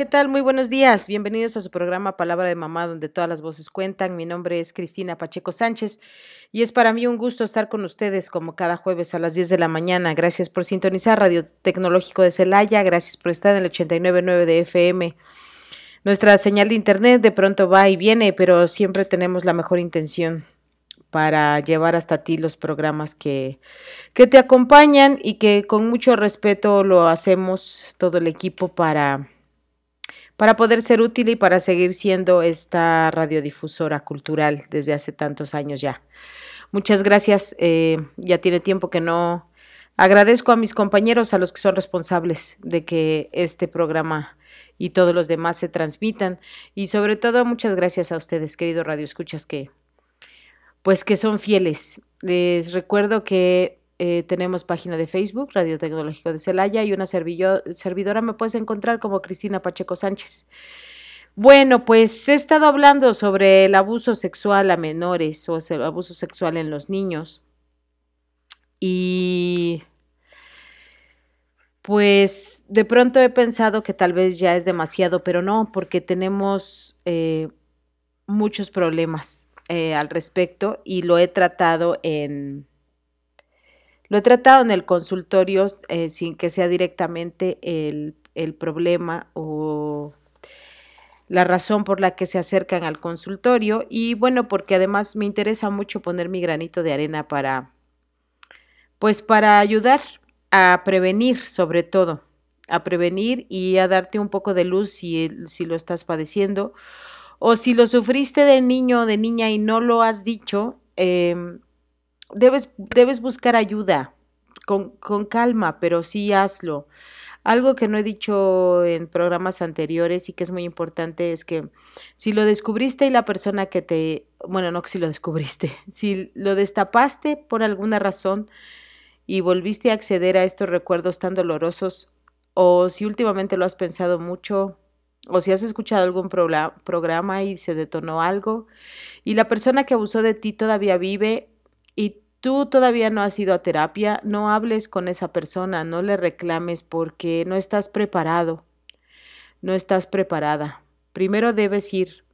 ¿Qué tal? Muy buenos días. Bienvenidos a su programa Palabra de Mamá, donde todas las voces cuentan. Mi nombre es Cristina Pacheco Sánchez y es para mí un gusto estar con ustedes como cada jueves a las 10 de la mañana. Gracias por sintonizar Radio Tecnológico de Celaya. Gracias por estar en el 89.9 de FM. Nuestra señal de internet de pronto va y viene, pero siempre tenemos la mejor intención para llevar hasta ti los programas que, que te acompañan y que con mucho respeto lo hacemos todo el equipo para para poder ser útil y para seguir siendo esta radiodifusora cultural desde hace tantos años ya. Muchas gracias, eh, ya tiene tiempo que no agradezco a mis compañeros, a los que son responsables de que este programa y todos los demás se transmitan y sobre todo muchas gracias a ustedes, queridos Radio Escuchas, que pues que son fieles. Les recuerdo que eh, tenemos página de Facebook, Radio Tecnológico de Celaya, y una servidora me puedes encontrar como Cristina Pacheco Sánchez. Bueno, pues he estado hablando sobre el abuso sexual a menores o el abuso sexual en los niños. Y pues de pronto he pensado que tal vez ya es demasiado, pero no, porque tenemos eh, muchos problemas eh, al respecto y lo he tratado en lo he tratado en el consultorio eh, sin que sea directamente el, el problema o la razón por la que se acercan al consultorio. Y bueno, porque además me interesa mucho poner mi granito de arena para, pues para ayudar a prevenir sobre todo, a prevenir y a darte un poco de luz si, si lo estás padeciendo. O si lo sufriste de niño o de niña y no lo has dicho, eh, debes, debes buscar ayuda con, con calma, pero sí hazlo. Algo que no he dicho en programas anteriores y que es muy importante es que si lo descubriste y la persona que te, bueno, no que si lo descubriste, si lo destapaste por alguna razón y volviste a acceder a estos recuerdos tan dolorosos, o si últimamente lo has pensado mucho, o si has escuchado algún programa y se detonó algo, y la persona que abusó de ti todavía vive, y tú todavía no has ido a terapia, no hables con esa persona, no le reclames porque no estás preparado, no estás preparada. Primero debes ir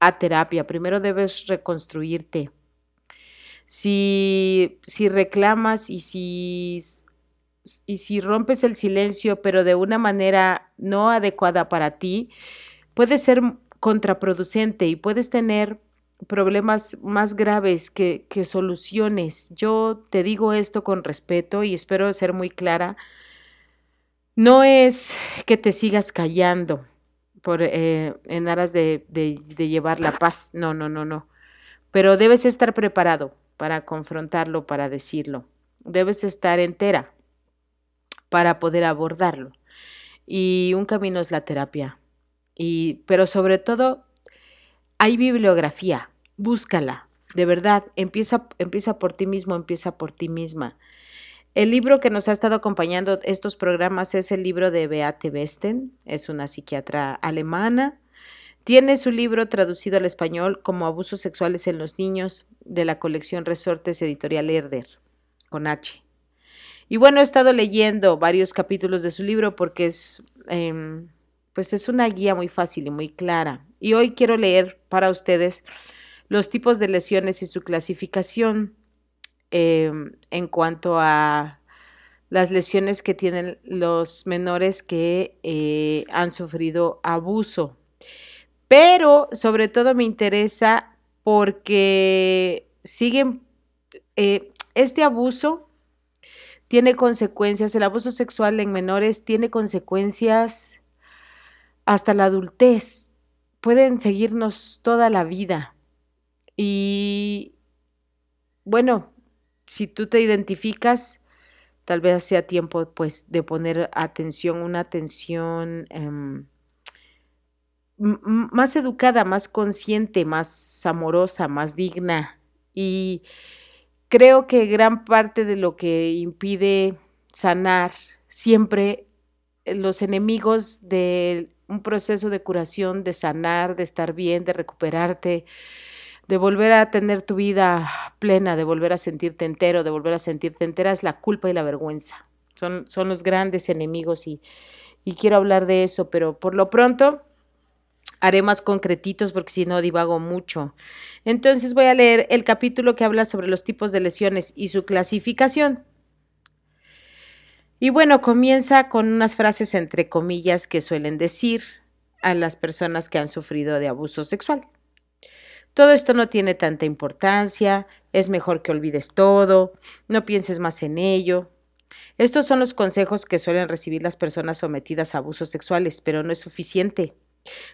a terapia, primero debes reconstruirte. Si, si reclamas y si, y si rompes el silencio, pero de una manera no adecuada para ti, puede ser contraproducente y puedes tener problemas más graves que, soluciones. Yo te digo esto con respeto y espero ser muy clara. No es que te sigas callando por, eh, en aras de, de llevar la paz. No, no, no, no. Pero debes estar preparado para confrontarlo, para decirlo. Debes estar entera para poder abordarlo. Y un camino es la terapia. Y, pero sobre todo hay bibliografía, búscala, de verdad, empieza, empieza por ti mismo, empieza por ti misma. El libro que nos ha estado acompañando estos programas es el libro de Beate Westen, es una psiquiatra alemana. Tiene su libro traducido al español como Abusos sexuales en los niños de la colección Resortes Editorial Herder, con H. Y bueno, he estado leyendo varios capítulos de su libro porque es, eh, pues es una guía muy fácil y muy clara. Y hoy quiero leer para ustedes los tipos de lesiones y su clasificación eh, en cuanto a las lesiones que tienen los menores que eh, han sufrido abuso. Pero sobre todo me interesa porque siguen, eh, este abuso tiene consecuencias, el abuso sexual en menores tiene consecuencias hasta la adultez pueden seguirnos toda la vida. Y bueno, si tú te identificas, tal vez sea tiempo pues de poner atención, una atención em, más educada, más consciente, más amorosa, más digna. Y creo que gran parte de lo que impide sanar siempre eh, los enemigos de un proceso de curación, de sanar, de estar bien, de recuperarte, de volver a tener tu vida plena, de volver a sentirte entero, de volver a sentirte entera, es la culpa y la vergüenza. Son, son los grandes enemigos y, y quiero hablar de eso, pero por lo pronto haré más concretitos porque si no divago mucho. Entonces voy a leer el capítulo que habla sobre los tipos de lesiones y su clasificación. Y bueno, comienza con unas frases entre comillas que suelen decir a las personas que han sufrido de abuso sexual. Todo esto no tiene tanta importancia, es mejor que olvides todo, no pienses más en ello. Estos son los consejos que suelen recibir las personas sometidas a abusos sexuales, pero no es suficiente.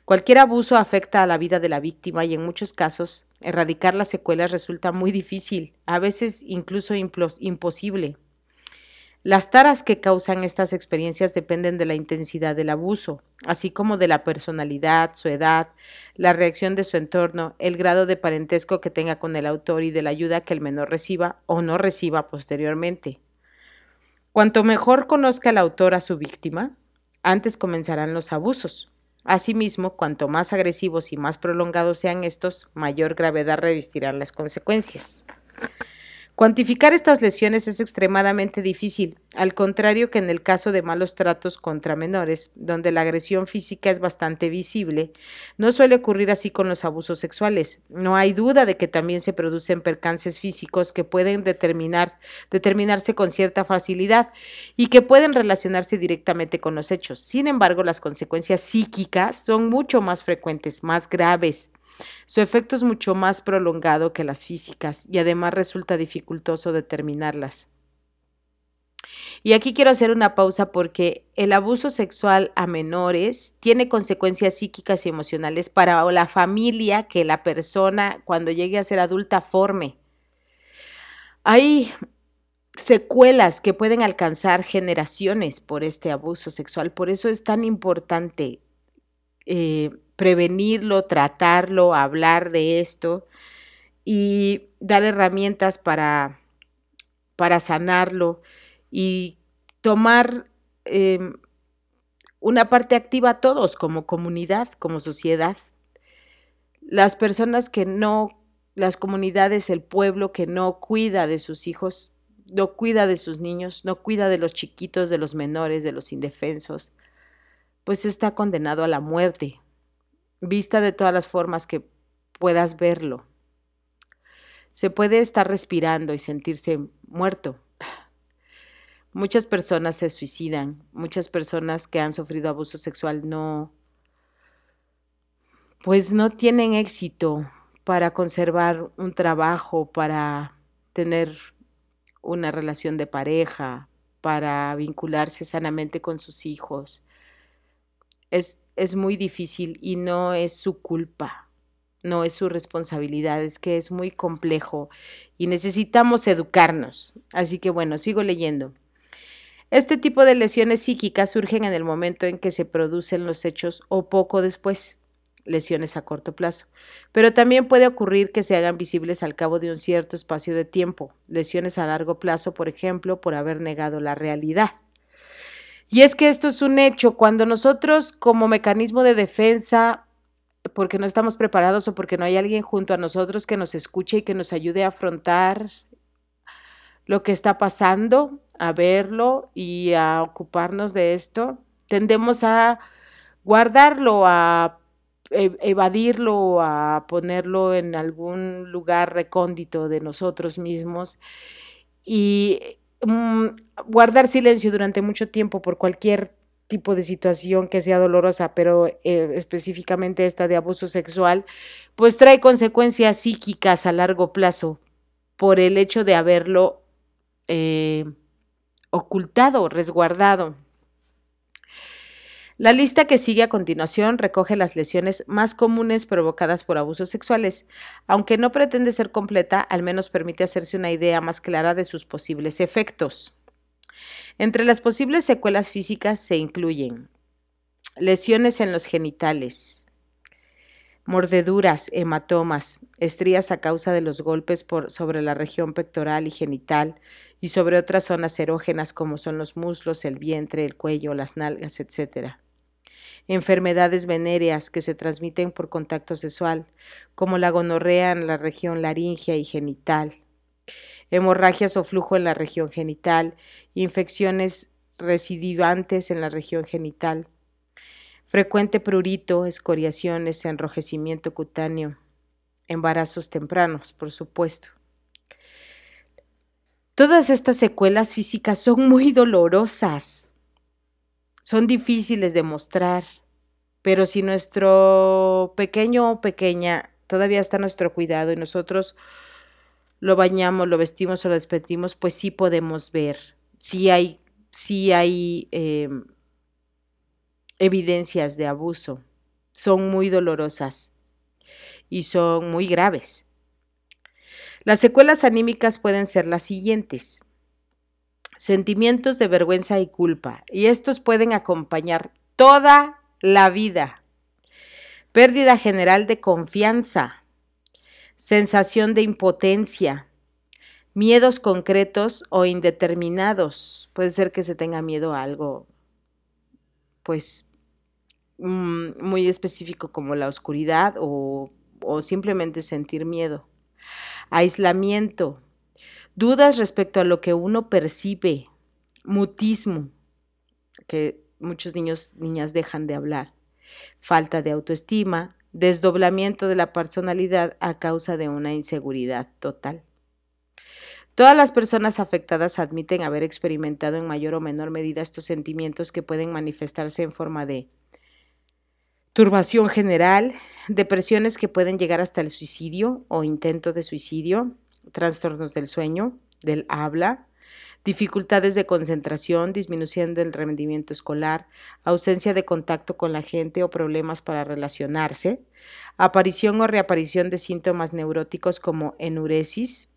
Cualquier abuso afecta a la vida de la víctima y en muchos casos erradicar las secuelas resulta muy difícil, a veces incluso imposible. Las taras que causan estas experiencias dependen de la intensidad del abuso, así como de la personalidad, su edad, la reacción de su entorno, el grado de parentesco que tenga con el autor y de la ayuda que el menor reciba o no reciba posteriormente. Cuanto mejor conozca el autor a su víctima, antes comenzarán los abusos. Asimismo, cuanto más agresivos y más prolongados sean estos, mayor gravedad revestirán las consecuencias. Cuantificar estas lesiones es extremadamente difícil, al contrario que en el caso de malos tratos contra menores, donde la agresión física es bastante visible, no suele ocurrir así con los abusos sexuales. No hay duda de que también se producen percances físicos que pueden determinar, determinarse con cierta facilidad y que pueden relacionarse directamente con los hechos. Sin embargo, las consecuencias psíquicas son mucho más frecuentes, más graves su efecto es mucho más prolongado que las físicas y además resulta dificultoso determinarlas. Y aquí quiero hacer una pausa porque el abuso sexual a menores tiene consecuencias psíquicas y emocionales para la familia que la persona cuando llegue a ser adulta forme. Hay secuelas que pueden alcanzar generaciones por este abuso sexual. Por eso es tan importante eh, prevenirlo, tratarlo, hablar de esto y dar herramientas para, para sanarlo y tomar em, una parte activa todos como comunidad, como sociedad. Las personas que no, las comunidades, el pueblo que no cuida de sus hijos, no cuida de sus niños, no cuida de los chiquitos, de los menores, de los indefensos, pues está condenado a la muerte, vista de todas las formas que puedas verlo. Se puede estar respirando y sentirse muerto. Muchas personas se suicidan, muchas personas que han sufrido abuso sexual no, pues no tienen éxito para conservar un trabajo, para tener una relación de pareja, para vincularse sanamente con sus hijos. Es, es muy difícil y no es su culpa, no es su responsabilidad, es que es muy complejo y necesitamos educarnos. Así que bueno, sigo leyendo. Este tipo de lesiones psíquicas surgen en el momento en que se producen los hechos o poco después, lesiones a corto plazo. Pero también puede ocurrir que se hagan visibles al cabo de un cierto espacio de tiempo, lesiones a largo plazo, por ejemplo, por haber negado la realidad. Y es que esto es un hecho. Cuando nosotros como mecanismo de defensa, porque no estamos preparados o porque no hay alguien junto a nosotros que nos escuche y que nos ayude a afrontar lo que está pasando, a verlo y a ocuparnos de esto, tendemos a guardarlo, a e-, evadirlo, a ponerlo en algún lugar recóndito de nosotros mismos. Y Mm, guardar silencio durante mucho tiempo por cualquier tipo de situación que sea dolorosa, pero eh, específicamente esta de abuso sexual, pues trae consecuencias psíquicas a largo plazo por el hecho de haberlo eh, ocultado, resguardado. La lista que sigue a continuación recoge las lesiones más comunes provocadas por abusos sexuales. Aunque no pretende ser completa, al menos permite hacerse una idea más clara de sus posibles efectos. Entre las posibles secuelas físicas se incluyen lesiones en los genitales, mordeduras, hematomas, estrías a causa de los golpes sobre la región pectoral y genital y sobre otras zonas erógenas como son los muslos, el vientre, el cuello, las nalgas, etc. Enfermedades venéreas que se transmiten por contacto sexual, como la gonorrea en la región laringea y genital, hemorragias o flujo en la región genital, infecciones recidivantes en la región genital, frecuente prurito, escoriaciones, enrojecimiento cutáneo, embarazos tempranos, por supuesto. Todas estas secuelas físicas son muy dolorosas, son difíciles de mostrar, pero si nuestro pequeño o pequeña todavía está a nuestro cuidado y nosotros lo bañamos, lo vestimos o lo despedimos, pues sí podemos ver, sí hay, hay em, evidencias de abuso. Son muy dolorosas y son muy graves. Las secuelas anímicas pueden ser las siguientes. Sentimientos de vergüenza y culpa, y estos pueden acompañar toda la vida. Pérdida general de confianza, sensación de impotencia, miedos concretos o indeterminados. Puede ser que se tenga miedo a algo, pues, mm, muy específico como la oscuridad o, o simplemente sentir miedo. Aislamiento, dudas respecto a lo que uno percibe, mutismo, que muchos niños, niñas dejan de hablar, falta de autoestima, desdoblamiento de la personalidad a causa de una inseguridad total. Todas las personas afectadas admiten haber experimentado en mayor o menor medida estos sentimientos que pueden manifestarse en forma de turbación general, depresiones que pueden llegar hasta el suicidio o intento de suicidio, trastornos del sueño, del habla, dificultades de concentración, disminución del rendimiento escolar, ausencia de contacto con la gente o problemas para relacionarse, aparición o reaparición de síntomas neuróticos como enuresis,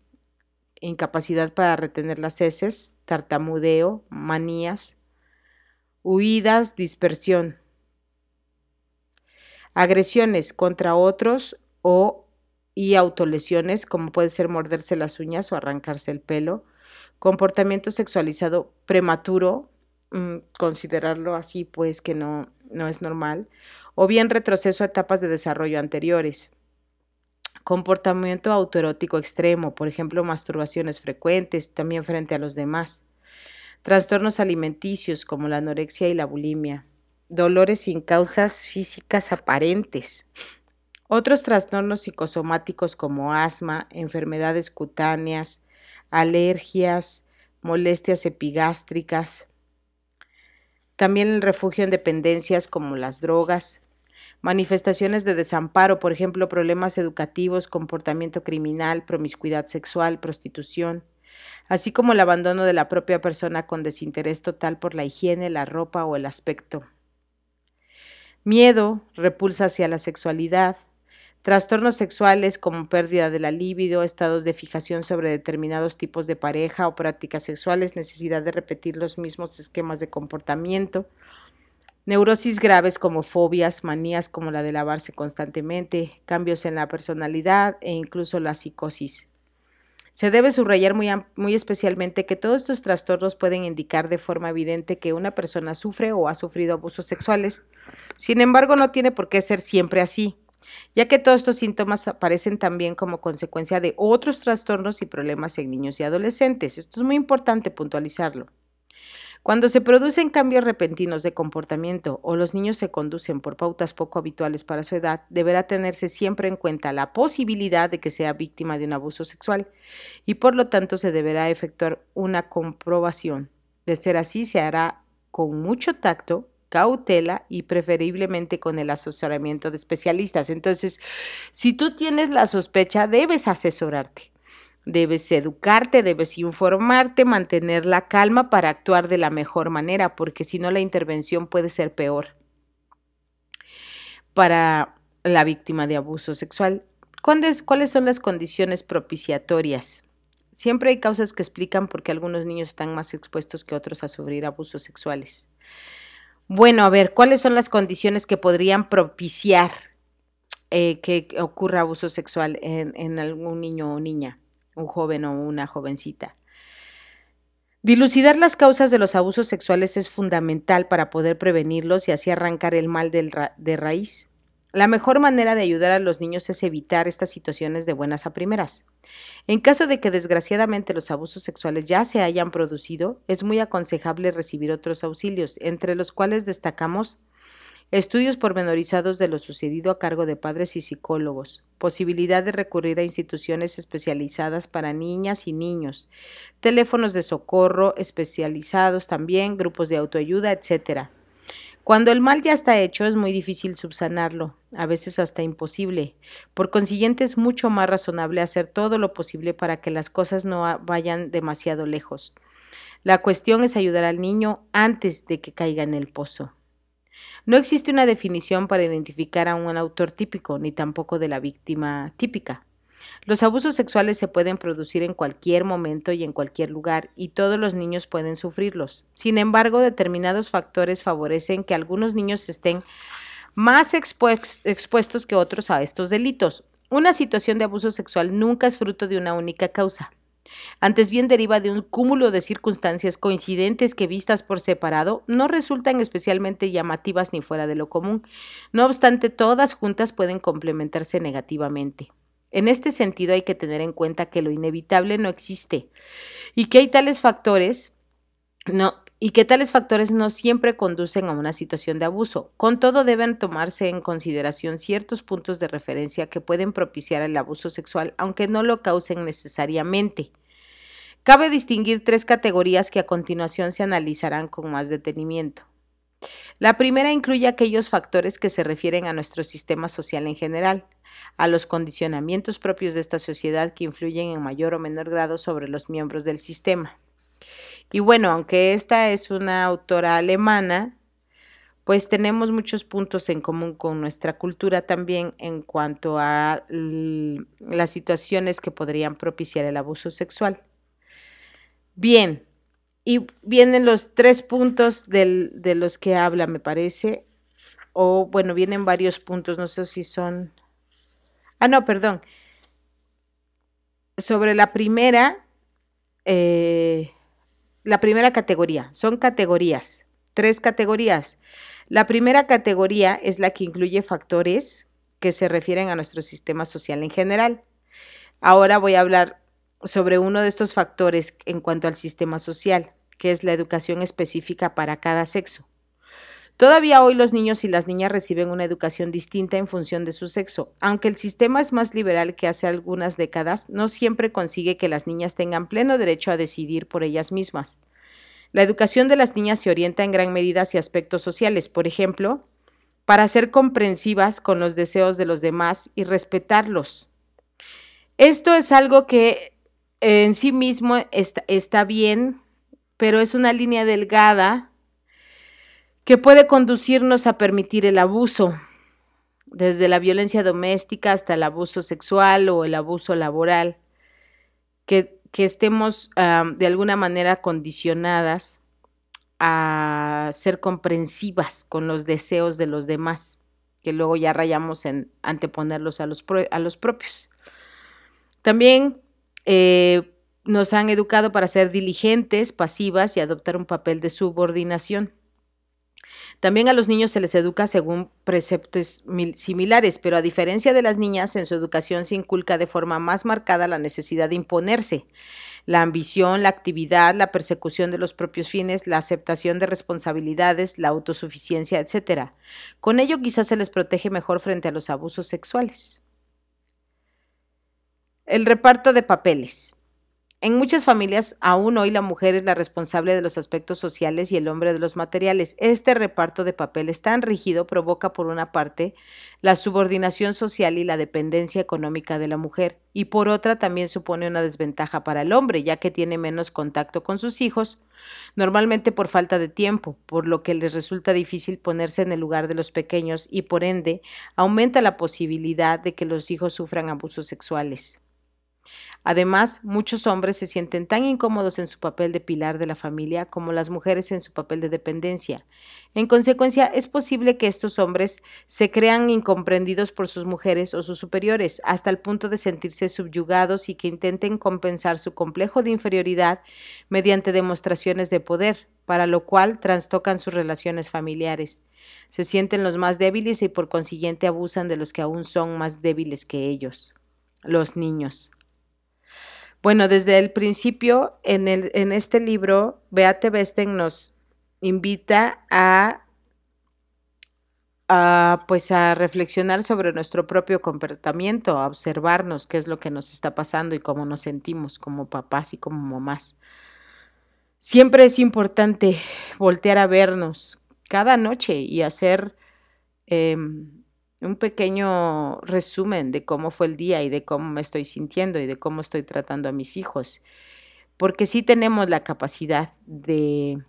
incapacidad para retener las heces, tartamudeo, manías, huidas, dispersión, agresiones contra otros o y autolesiones como puede ser morderse las uñas o arrancarse el pelo, comportamiento sexualizado prematuro, mm, considerarlo así pues que no, no es normal, o bien retroceso a etapas de desarrollo anteriores. Comportamiento autoerótico extremo, por ejemplo, masturbaciones frecuentes, también frente a los demás. Trastornos alimenticios como la anorexia y la bulimia. Dolores sin causas físicas aparentes. Otros trastornos psicosomáticos como asma, enfermedades cutáneas, alergias, molestias epigástricas. También el refugio en dependencias como las drogas, manifestaciones de desamparo, por ejemplo, problemas educativos, comportamiento criminal, promiscuidad sexual, prostitución, así como el abandono de la propia persona con desinterés total por la higiene, la ropa o el aspecto. Miedo, repulsa hacia la sexualidad, Trastornos sexuales como pérdida de la libido, estados de fijación sobre determinados tipos de pareja o prácticas sexuales, necesidad de repetir los mismos esquemas de comportamiento. Neurosis graves como fobias, manías como la de lavarse constantemente, cambios en la personalidad e incluso la psicosis. Se debe subrayar muy, muy, especialmente que todos estos trastornos pueden indicar de forma evidente que una persona sufre o ha sufrido abusos sexuales. Sin embargo, no tiene por qué ser siempre así ya que todos estos síntomas aparecen también como consecuencia de otros trastornos y problemas en niños y adolescentes. Esto es muy importante puntualizarlo. Cuando se producen cambios repentinos de comportamiento o los niños se conducen por pautas poco habituales para su edad, deberá tenerse siempre en cuenta la posibilidad de que sea víctima de un abuso sexual y por lo tanto se deberá efectuar una comprobación. De ser así, se hará con mucho tacto cautela y preferiblemente con el asesoramiento de especialistas. Entonces, si tú tienes la sospecha, debes asesorarte. Debes educarte, debes informarte, mantener la calma para actuar de la mejor manera, porque si no la intervención puede ser peor para la víctima de abuso sexual. ¿Cuáles son las condiciones propiciatorias? Siempre hay causas que explican por qué algunos niños están más expuestos que otros a sufrir abusos sexuales. Bueno, a ver, ¿cuáles son las condiciones que podrían propiciar eh, que ocurra abuso sexual en, en algún niño o niña, un joven o una jovencita? Dilucidar las causas de los abusos sexuales es fundamental para poder prevenirlos y así arrancar el mal de raíz. La mejor manera de ayudar a los niños es evitar estas situaciones de buenas a primeras. En caso de que desgraciadamente los abusos sexuales ya se hayan producido, es muy aconsejable recibir otros auxilios, entre los cuales destacamos estudios pormenorizados de lo sucedido a cargo de padres y psicólogos, posibilidad de recurrir a instituciones especializadas para niñas y niños, teléfonos de socorro especializados también, grupos de autoayuda, etcétera. Cuando el mal ya está hecho es muy difícil subsanarlo, a veces hasta imposible. Por consiguiente es mucho más razonable hacer todo lo posible para que las cosas no vayan demasiado lejos. La cuestión es ayudar al niño antes de que caiga en el pozo. No existe una definición para identificar a un autor típico, ni tampoco de la víctima típica. Los abusos sexuales se pueden producir en cualquier momento y en cualquier lugar, y todos los niños pueden sufrirlos. Sin embargo, determinados factores favorecen que algunos niños estén más expuestos que otros a estos delitos. Una situación de abuso sexual nunca es fruto de una única causa. Antes bien deriva de un cúmulo de circunstancias coincidentes que vistas por separado no resultan especialmente llamativas ni fuera de lo común. No obstante, todas juntas pueden complementarse negativamente. En este sentido hay que tener en cuenta que lo inevitable no existe y que hay tales factores no y que tales factores no siempre conducen a una situación de abuso. Con todo deben tomarse en consideración ciertos puntos de referencia que pueden propiciar el abuso sexual, aunque no lo causen necesariamente. Cabe distinguir tres categorías que a continuación se analizarán con más detenimiento. La primera incluye aquellos factores que se refieren a nuestro sistema social en general, a los condicionamientos propios de esta sociedad que influyen en mayor o menor grado sobre los miembros del sistema. Y bueno, aunque esta es una autora alemana, pues tenemos muchos puntos en común con nuestra cultura también en cuanto a las situaciones que podrían propiciar el abuso sexual. Bien, y vienen los tres puntos de los que habla, me parece, o bueno, vienen varios puntos, no sé si son Ah, no, perdón. Sobre la primera, eh, la primera categoría, son categorías, tres categorías. La primera categoría es la que incluye factores que se refieren a nuestro sistema social en general. Ahora voy a hablar sobre uno de estos factores en cuanto al sistema social, que es la educación específica para cada sexo. Todavía hoy los niños y las niñas reciben una educación distinta en función de su sexo. Aunque el sistema es más liberal que hace algunas décadas, no siempre consigue que las niñas tengan pleno derecho a decidir por ellas mismas. La educación de las niñas se orienta en gran medida hacia aspectos sociales, por ejemplo, para ser comprensivas con los deseos de los demás y respetarlos. Esto es algo que en sí mismo está, bien, pero es una línea delgada que puede conducirnos a permitir el abuso, desde la violencia doméstica hasta el abuso sexual o el abuso laboral, que, estemos de alguna manera condicionadas a ser comprensivas con los deseos de los demás, que luego ya rayamos en anteponerlos a los, a los propios. También eh, nos han educado para ser diligentes, pasivas y adoptar un papel de subordinación. También a los niños se les educa según preceptos similares, pero a diferencia de las niñas, en su educación se inculca de forma más marcada la necesidad de imponerse, la ambición, la actividad, la persecución de los propios fines, la aceptación de responsabilidades, la autosuficiencia, etc. Con ello quizás se les protege mejor frente a los abusos sexuales. El reparto de papeles. En muchas familias, aún hoy la mujer es la responsable de los aspectos sociales y el hombre de los materiales. Este reparto de papeles tan rígido provoca, por una parte, la subordinación social y la dependencia económica de la mujer, y por otra también supone una desventaja para el hombre, ya que tiene menos contacto con sus hijos, normalmente por falta de tiempo, por lo que les resulta difícil ponerse en el lugar de los pequeños y, por ende, aumenta la posibilidad de que los hijos sufran abusos sexuales. Además, muchos hombres se sienten tan incómodos en su papel de pilar de la familia como las mujeres en su papel de dependencia. En consecuencia, es posible que estos hombres se crean incomprendidos por sus mujeres o sus superiores, hasta el punto de sentirse subyugados y que intenten compensar su complejo de inferioridad mediante demostraciones de poder, para lo cual trastocan sus relaciones familiares. Se sienten los más débiles y por consiguiente abusan de los que aún son más débiles que ellos, los niños. Bueno, desde el principio, en, el, en este libro, Beate Besten nos invita a, a, pues a reflexionar sobre nuestro propio comportamiento, a observarnos qué es lo que nos está pasando y cómo nos sentimos como papás y como mamás. Siempre es importante voltear a vernos cada noche y hacer eh, un pequeño resumen de cómo fue el día y de cómo me estoy sintiendo y de cómo estoy tratando a mis hijos. Porque sí tenemos la capacidad de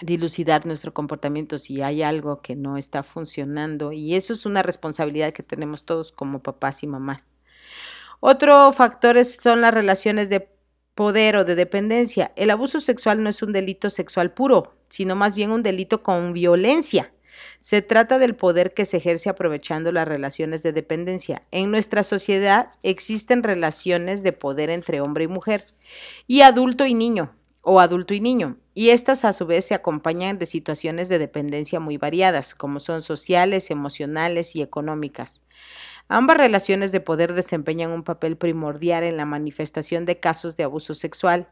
dilucidar nuestro comportamiento si hay algo que no está funcionando y eso es una responsabilidad que tenemos todos como papás y mamás. Otro factor son las relaciones de poder o de dependencia. El abuso sexual no es un delito sexual puro, sino más bien un delito con violencia. Se trata del poder que se ejerce aprovechando las relaciones de dependencia. En nuestra sociedad existen relaciones de poder entre hombre y mujer, y adulto y niño, o adulto y niño, y estas a su vez se acompañan de situaciones de dependencia muy variadas, como son sociales, emocionales y económicas. Ambas relaciones de poder desempeñan un papel primordial en la manifestación de casos de abuso sexual.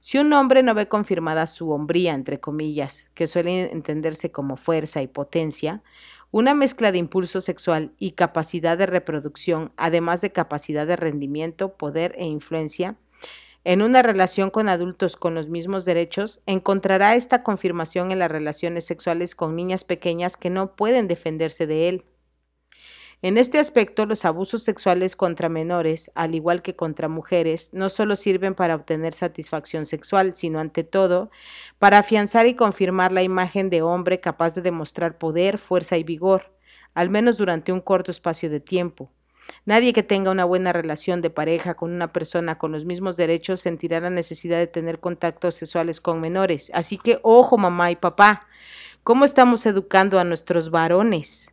Si un hombre no ve confirmada su hombría, entre comillas, que suele entenderse como fuerza y potencia, una mezcla de impulso sexual y capacidad de reproducción, además de capacidad de rendimiento, poder e influencia, en una relación con adultos con los mismos derechos, encontrará esta confirmación en las relaciones sexuales con niñas pequeñas que no pueden defenderse de él. En este aspecto, los abusos sexuales contra menores, al igual que contra mujeres, no solo sirven para obtener satisfacción sexual, sino ante todo para afianzar y confirmar la imagen de hombre capaz de demostrar poder, fuerza y vigor, al menos durante un corto espacio de tiempo. Nadie que tenga una buena relación de pareja con una persona con los mismos derechos sentirá la necesidad de tener contactos sexuales con menores. Así que, ojo, mamá y papá, ¿cómo estamos educando a nuestros varones?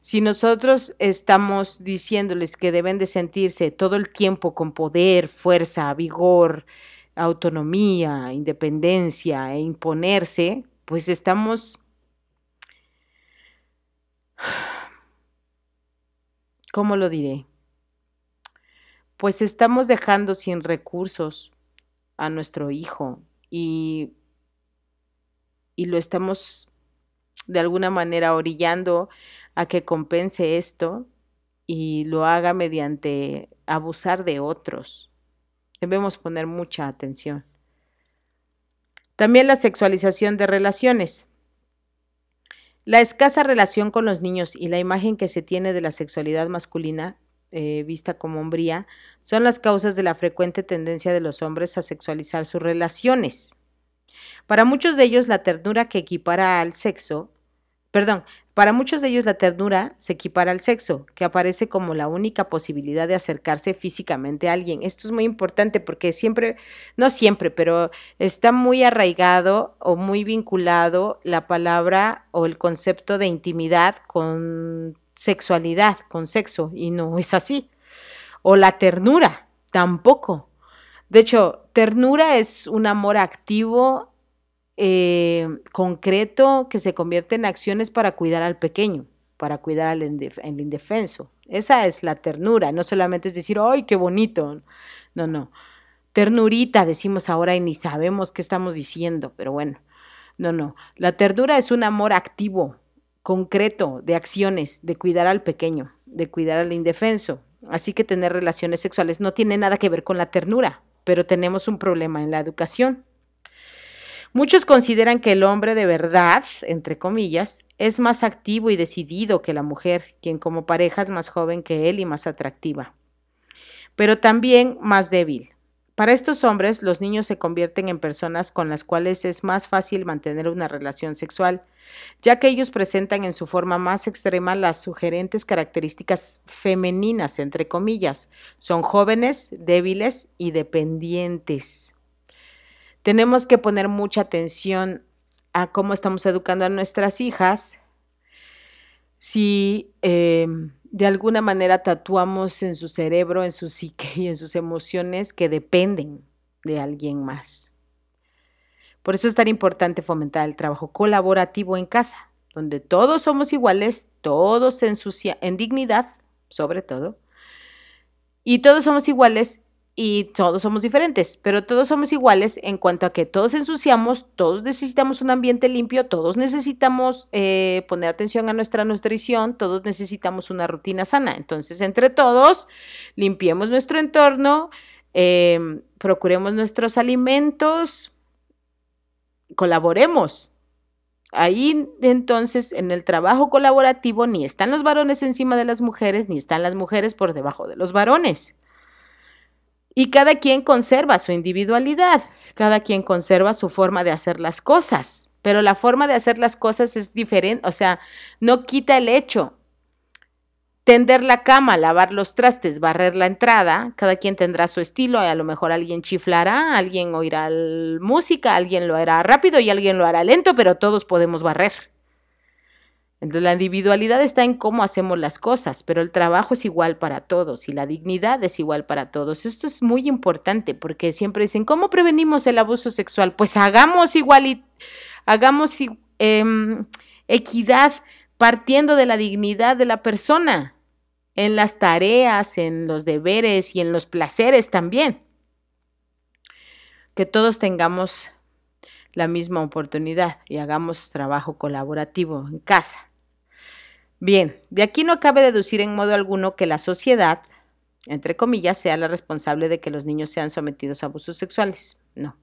Si nosotros estamos diciéndoles que deben de sentirse todo el tiempo con poder, fuerza, vigor, autonomía, independencia e imponerse, pues estamos, ¿cómo lo diré? Pues estamos dejando sin recursos a nuestro hijo y, y lo estamos de alguna manera orillando a que compense esto y lo haga mediante abusar de otros. Debemos poner mucha atención. También la sexualización de relaciones. La escasa relación con los niños y la imagen que se tiene de la sexualidad masculina, eh, vista como hombría, son las causas de la frecuente tendencia de los hombres a sexualizar sus relaciones. Para muchos de ellos, la ternura que equipara al sexo Perdón, para muchos de ellos la ternura se equipara al sexo, que aparece como la única posibilidad de acercarse físicamente a alguien. Esto es muy importante porque siempre, no siempre, pero está muy arraigado o muy vinculado la palabra o el concepto de intimidad con sexualidad, con sexo, y no es así. O la ternura, tampoco. De hecho, ternura es un amor activo eh, concreto que se convierte en acciones para cuidar al pequeño, para cuidar al indefenso. Esa es la ternura, no solamente es decir, ¡ay, qué bonito! No, no. Ternurita decimos ahora y ni sabemos qué estamos diciendo, pero bueno, no, no. La ternura es un amor activo, concreto, de acciones, de cuidar al pequeño, de cuidar al indefenso. Así que tener relaciones sexuales no tiene nada que ver con la ternura, pero tenemos un problema en la educación. Muchos consideran que el hombre de verdad, entre comillas, es más activo y decidido que la mujer, quien como pareja es más joven que él y más atractiva, pero también más débil. Para estos hombres, los niños se convierten en personas con las cuales es más fácil mantener una relación sexual, ya que ellos presentan en su forma más extrema las sugerentes características femeninas, entre comillas. Son jóvenes, débiles y dependientes. Tenemos que poner mucha atención a cómo estamos educando a nuestras hijas, si eh, de alguna manera tatuamos en su cerebro, en su psique y en sus emociones que dependen de alguien más. Por eso es tan importante fomentar el trabajo colaborativo en casa, donde todos somos iguales, todos en dignidad, sobre todo, y todos somos iguales y todos somos diferentes, pero todos somos iguales en cuanto a que todos ensuciamos, todos necesitamos un ambiente limpio, todos necesitamos eh, poner atención a nuestra nutrición, todos necesitamos una rutina sana. Entonces, entre todos, limpiemos nuestro entorno, em, procuremos nuestros alimentos, colaboremos. Ahí entonces en el trabajo colaborativo ni están los varones encima de las mujeres, ni están las mujeres por debajo de los varones. Y cada quien conserva su individualidad, cada quien conserva su forma de hacer las cosas, pero la forma de hacer las cosas es diferente, o sea, no quita el hecho. Tender la cama, lavar los trastes, barrer la entrada, cada quien tendrá su estilo, a lo mejor alguien chiflará, alguien oirá música, alguien lo hará rápido y alguien lo hará lento, pero todos podemos barrer. Entonces la individualidad está en cómo hacemos las cosas, pero el trabajo es igual para todos y la dignidad es igual para todos. Esto es muy importante porque siempre dicen, ¿cómo prevenimos el abuso sexual? Pues hagamos igual hagamos em, equidad partiendo de la dignidad de la persona en las tareas, en los deberes y en los placeres también. Que todos tengamos la misma oportunidad y hagamos trabajo colaborativo en casa. Bien, de aquí no cabe deducir en modo alguno que la sociedad, entre comillas, sea la responsable de que los niños sean sometidos a abusos sexuales. No.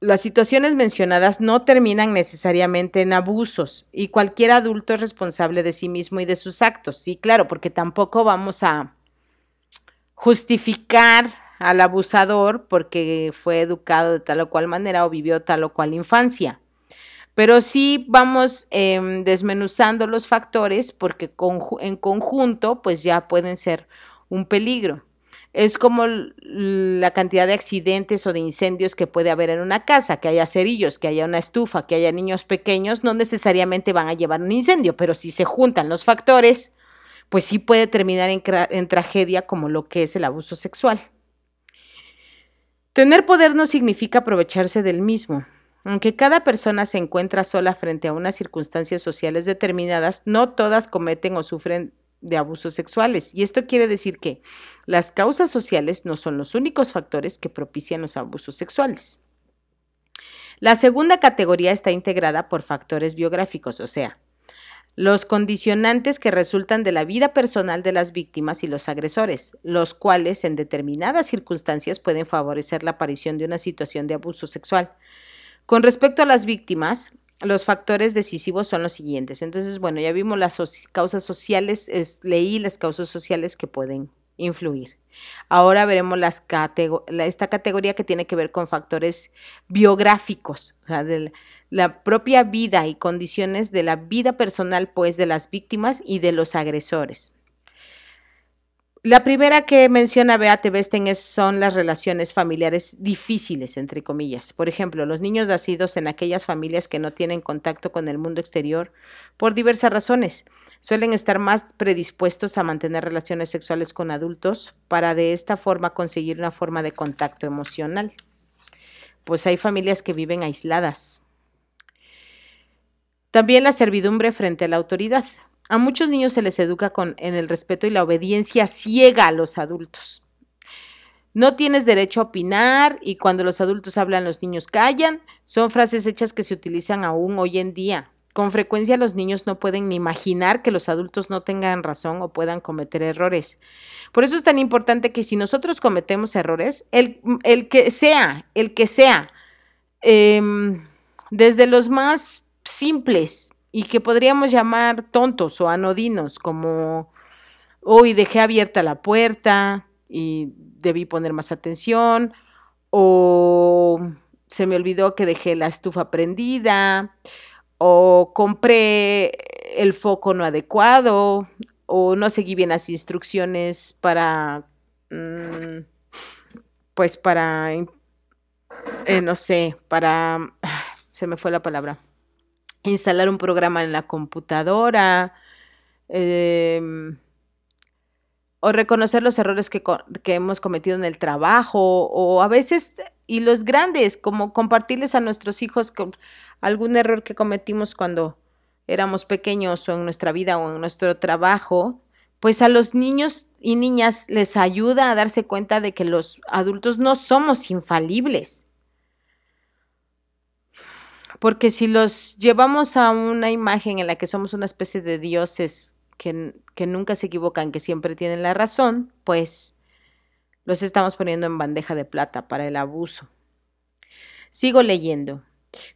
Las situaciones mencionadas no terminan necesariamente en abusos y cualquier adulto es responsable de sí mismo y de sus actos. Sí, claro, porque tampoco vamos a justificar al abusador porque fue educado de tal o cual manera o vivió tal o cual infancia pero sí vamos em, desmenuzando los factores porque en conjunto pues ya pueden ser un peligro. Es como la cantidad de accidentes o de incendios que puede haber en una casa, que haya cerillos, que haya una estufa, que haya niños pequeños, no necesariamente van a llevar un incendio, pero si se juntan los factores, pues sí puede terminar en tragedia como lo que es el abuso sexual. Tener poder no significa aprovecharse del mismo. Aunque cada persona se encuentra sola frente a unas circunstancias sociales determinadas, no todas cometen o sufren de abusos sexuales. Y esto quiere decir que las causas sociales no son los únicos factores que propician los abusos sexuales. La segunda categoría está integrada por factores biográficos, o sea, los condicionantes que resultan de la vida personal de las víctimas y los agresores, los cuales en determinadas circunstancias pueden favorecer la aparición de una situación de abuso sexual. Con respecto a las víctimas, los factores decisivos son los siguientes. Entonces, bueno, ya vimos las causas sociales, leí las causas sociales que pueden influir. Ahora veremos las esta categoría que tiene que ver con factores biográficos, o sea, de la propia vida y condiciones de la vida personal, pues, de las víctimas y de los agresores. La primera que menciona Beate Besten son las relaciones familiares difíciles, entre comillas. Por ejemplo, los niños nacidos en aquellas familias que no tienen contacto con el mundo exterior por diversas razones suelen estar más predispuestos a mantener relaciones sexuales con adultos para de esta forma conseguir una forma de contacto emocional. Pues hay familias que viven aisladas. También la servidumbre frente a la autoridad. A muchos niños se les educa con, en el respeto y la obediencia ciega a los adultos. No tienes derecho a opinar y cuando los adultos hablan los niños callan. Son frases hechas que se utilizan aún hoy en día. Con frecuencia los niños no pueden ni imaginar que los adultos no tengan razón o puedan cometer errores. Por eso es tan importante que si nosotros cometemos errores, el, el que sea, el que sea, em, desde los más simples, y que podríamos llamar tontos o anodinos, como hoy dejé abierta la puerta, y debí poner más atención o se me olvidó que dejé la estufa prendida o compré el foco no adecuado o no seguí bien las instrucciones para, mm, pues para, eh, no sé, para, se me fue la palabra, instalar un programa en la computadora. Eh, o reconocer los errores que, hemos cometido en el trabajo, o a veces, y los grandes, como compartirles a nuestros hijos algún error que cometimos cuando éramos pequeños o en nuestra vida o en nuestro trabajo, pues a los niños y niñas les ayuda a darse cuenta de que los adultos no somos infalibles. Porque si los llevamos a una imagen en la que somos una especie de dioses que, nunca se equivocan, que siempre tienen la razón, pues los estamos poniendo en bandeja de plata para el abuso. Sigo leyendo.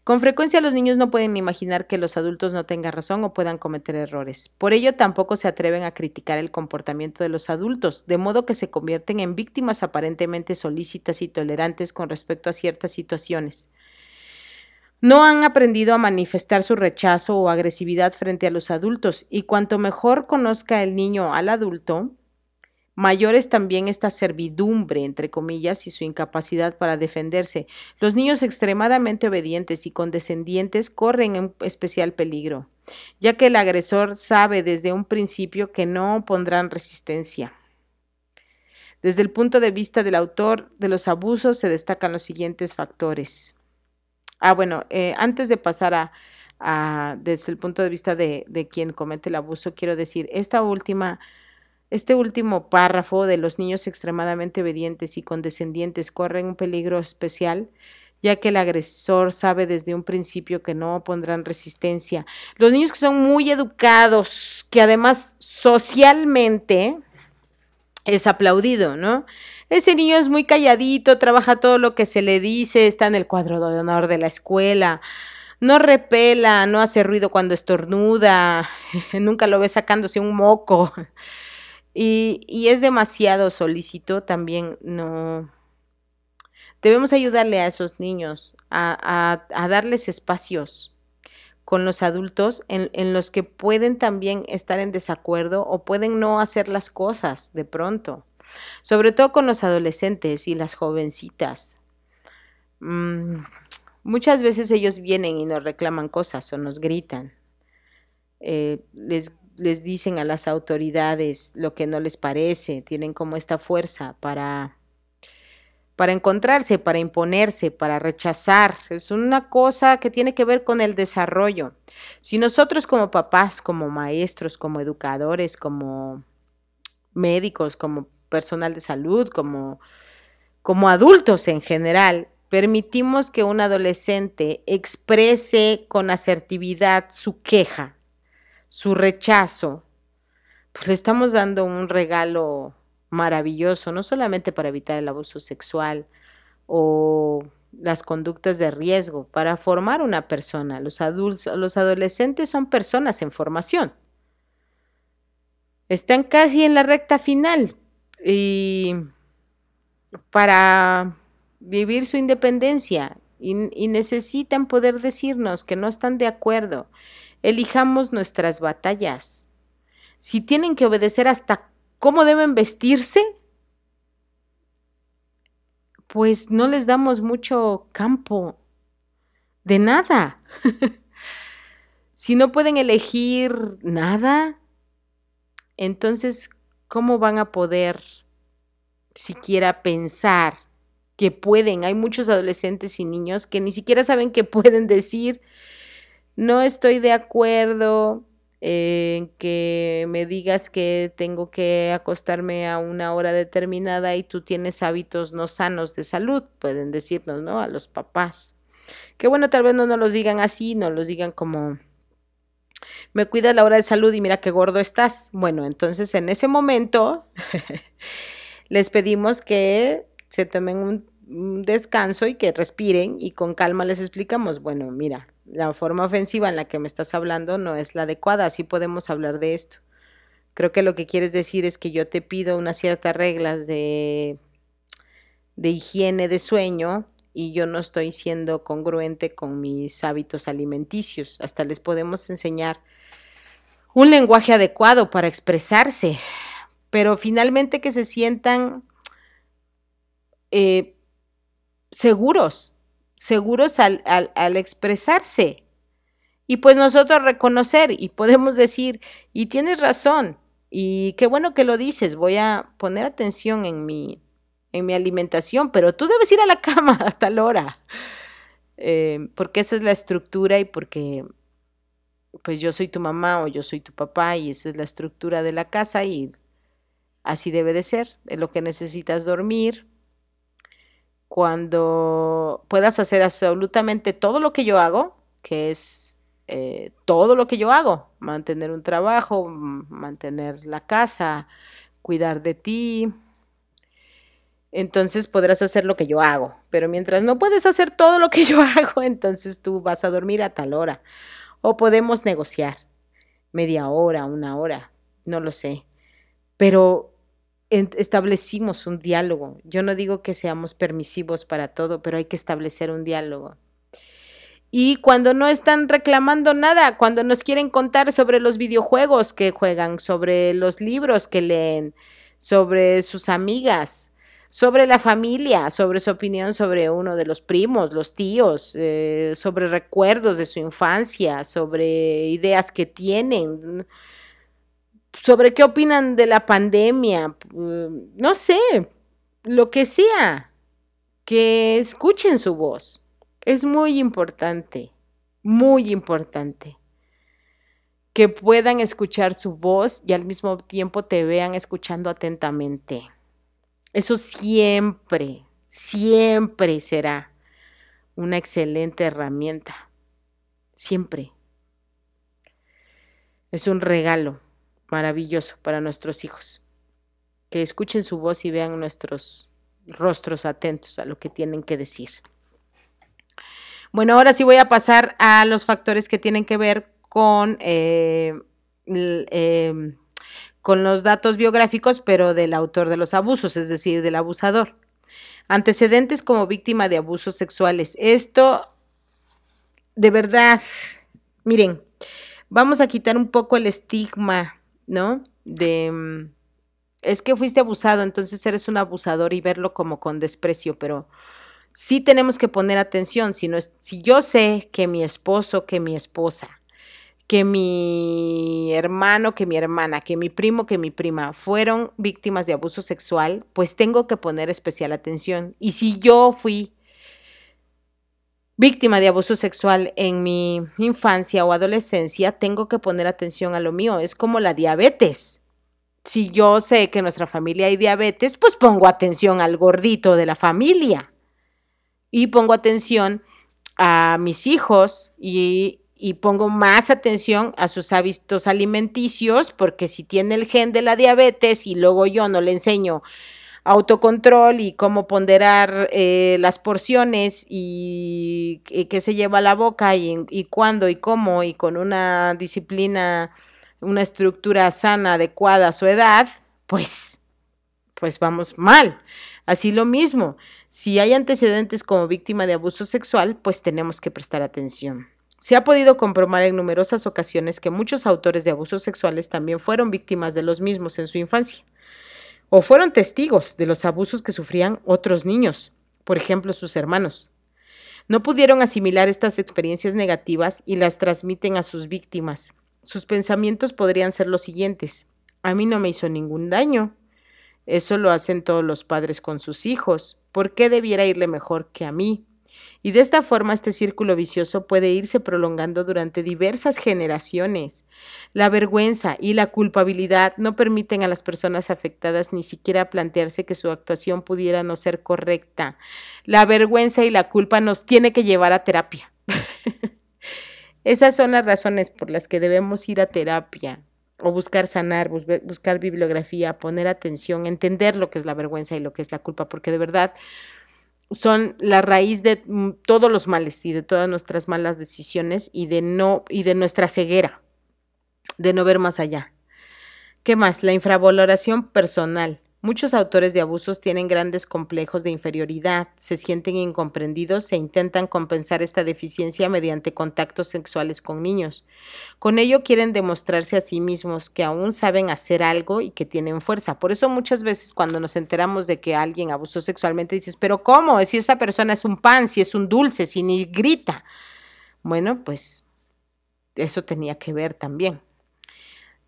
Con frecuencia los niños no pueden imaginar que los adultos no tengan razón o puedan cometer errores. Por ello tampoco se atreven a criticar el comportamiento de los adultos, de modo que se convierten en víctimas aparentemente solícitas y tolerantes con respecto a ciertas situaciones. No han aprendido a manifestar su rechazo o agresividad frente a los adultos y cuanto mejor conozca el niño al adulto, mayor es también esta servidumbre, entre comillas, y su incapacidad para defenderse. Los niños extremadamente obedientes y condescendientes corren en especial peligro, ya que el agresor sabe desde un principio que no pondrán resistencia. Desde el punto de vista del autor de los abusos se destacan los siguientes factores. Ah, bueno, eh, antes de pasar a, desde el punto de vista de, de, quien comete el abuso, quiero decir, esta última, este último párrafo de los niños extremadamente obedientes y condescendientes corren un peligro especial ya que el agresor sabe desde un principio que no pondrán resistencia. Los niños que son muy educados, que además socialmente es aplaudido, ¿no? Ese niño es muy calladito, trabaja todo lo que se le dice, está en el cuadro de honor de la escuela, no repela, no hace ruido cuando estornuda, nunca lo ve sacándose un moco. Y, y es demasiado solícito, también no. Debemos ayudarle a esos niños a, a darles espacios con los adultos en, los que pueden también estar en desacuerdo o pueden no hacer las cosas de pronto sobre todo con los adolescentes y las jovencitas. Mm, muchas veces ellos vienen y nos reclaman cosas o nos gritan. Eh, les, les dicen a las autoridades lo que no les parece, tienen como esta fuerza para para encontrarse, para imponerse, para rechazar. Es una cosa que tiene que ver con el desarrollo. Si nosotros como papás, como maestros, como educadores, como médicos, como personal de salud, como, como adultos en general, permitimos que un adolescente exprese con asertividad su queja, su rechazo, pues le estamos dando un regalo maravilloso, no solamente para evitar el abuso sexual o las conductas de riesgo, para formar una persona. Los adultos, los adolescentes son personas en formación. Están casi en la recta final, y para vivir su independencia y, necesitan poder decirnos que no están de acuerdo. Elijamos nuestras batallas. Si tienen que obedecer hasta cómo deben vestirse, pues no les damos mucho campo de nada. si no pueden elegir nada, entonces ¿cómo van a poder siquiera pensar que pueden? Hay muchos adolescentes y niños que ni siquiera saben que pueden decir, no estoy de acuerdo en que me digas que tengo que acostarme a una hora determinada y tú tienes hábitos no sanos de salud, pueden decirnos, ¿no? A los papás. Que bueno, tal vez no nos los digan así, no los digan como me cuida la hora de salud y mira qué gordo estás. Bueno, entonces en ese momento les pedimos que se tomen un, descanso y que respiren y con calma les explicamos, bueno, mira, la forma ofensiva en la que me estás hablando no es la adecuada, así podemos hablar de esto. Creo que lo que quieres decir es que yo te pido unas ciertas reglas de, de higiene de sueño y yo no estoy siendo congruente con mis hábitos alimenticios. Hasta les podemos enseñar un lenguaje adecuado para expresarse, pero finalmente que se sientan eh, seguros, seguros al, al expresarse. Y pues nosotros reconocer y podemos decir, y tienes razón, y qué bueno que lo dices, voy a poner atención en mi, en mi alimentación, pero tú debes ir a la cama a tal hora, eh, porque esa es la estructura y porque pues yo soy tu mamá o yo soy tu papá y esa es la estructura de la casa y así debe de ser, es lo que necesitas dormir. Cuando puedas hacer absolutamente todo lo que yo hago, que es eh, todo lo que yo hago, mantener un trabajo, mantener la casa, cuidar de ti, entonces podrás hacer lo que yo hago. Pero mientras no puedes hacer todo lo que yo hago, entonces tú vas a dormir a tal hora. O podemos negociar media hora, una hora, no lo sé. Pero establecimos un diálogo. Yo no digo que seamos permisivos para todo, pero hay que establecer un diálogo. Y cuando no están reclamando nada, cuando nos quieren contar sobre los videojuegos que juegan, sobre los libros que leen, sobre sus amigas, sobre la familia, sobre su opinión sobre uno de los primos, los tíos, eh, sobre recuerdos de su infancia, sobre ideas que tienen, sobre qué opinan de la pandemia, mm, no sé, lo que sea, que escuchen su voz. Es muy importante, muy importante que puedan escuchar su voz y al mismo tiempo te vean escuchando atentamente. Eso siempre, siempre será una excelente herramienta. Siempre. Es un regalo maravilloso para nuestros hijos. Que escuchen su voz y vean nuestros rostros atentos a lo que tienen que decir. Bueno, ahora sí voy a pasar a los factores que tienen que ver con eh, eh, con los datos biográficos, pero del autor de los abusos, es decir, del abusador. Antecedentes como víctima de abusos sexuales. Esto, de verdad, miren, vamos a quitar un poco el estigma, ¿no? De, mm, es que fuiste abusado, entonces eres un abusador y verlo como con desprecio, pero sí tenemos que poner atención. Si, no es, si yo sé que mi esposo, que mi esposa, que mi hermano, que mi hermana, que mi primo, que mi prima fueron víctimas de abuso sexual, pues tengo que poner especial atención. Y si yo fui víctima de abuso sexual en mi infancia o adolescencia, tengo que poner atención a lo mío. Es como la diabetes. Si yo sé que en nuestra familia hay diabetes, pues pongo atención al gordito de la familia. Y pongo atención a mis hijos y y pongo más atención a sus hábitos alimenticios, porque si tiene el gen de la diabetes y luego yo no le enseño autocontrol y cómo ponderar eh, las porciones y, qué se lleva a la boca y, y cuándo y cómo y con una disciplina, una estructura sana, adecuada a su edad, pues, pues vamos mal. Así lo mismo, si hay antecedentes como víctima de abuso sexual, pues tenemos que prestar atención. Se ha podido comprobar en numerosas ocasiones que muchos autores de abusos sexuales también fueron víctimas de los mismos en su infancia, o fueron testigos de los abusos que sufrían otros niños, por ejemplo sus hermanos. No pudieron asimilar estas experiencias negativas y las transmiten a sus víctimas. Sus pensamientos podrían ser los siguientes. A mí no me hizo ningún daño. Eso lo hacen todos los padres con sus hijos. ¿Por qué debiera irle mejor que a mí? Y de esta forma este círculo vicioso puede irse prolongando durante diversas generaciones. La vergüenza y la culpabilidad no permiten a las personas afectadas ni siquiera plantearse que su actuación pudiera no ser correcta. La vergüenza y la culpa nos tiene que llevar a terapia. Esas son las razones por las que debemos ir a terapia o buscar sanar, buscar bibliografía, poner atención, entender lo que es la vergüenza y lo que es la culpa, porque de verdad son la raíz de mm, todos los males y de todas nuestras malas decisiones y de no y de nuestra ceguera de no ver más allá. ¿Qué más? La infravaloración personal. Muchos autores de abusos tienen grandes complejos de inferioridad, se sienten incomprendidos e intentan compensar esta deficiencia mediante contactos sexuales con niños. Con ello quieren demostrarse a sí mismos que aún saben hacer algo y que tienen fuerza. Por eso muchas veces cuando nos enteramos de que alguien abusó sexualmente dices, pero ¿cómo? Si esa persona es un pan, si es un dulce, si ni grita. Bueno, pues eso tenía que ver también.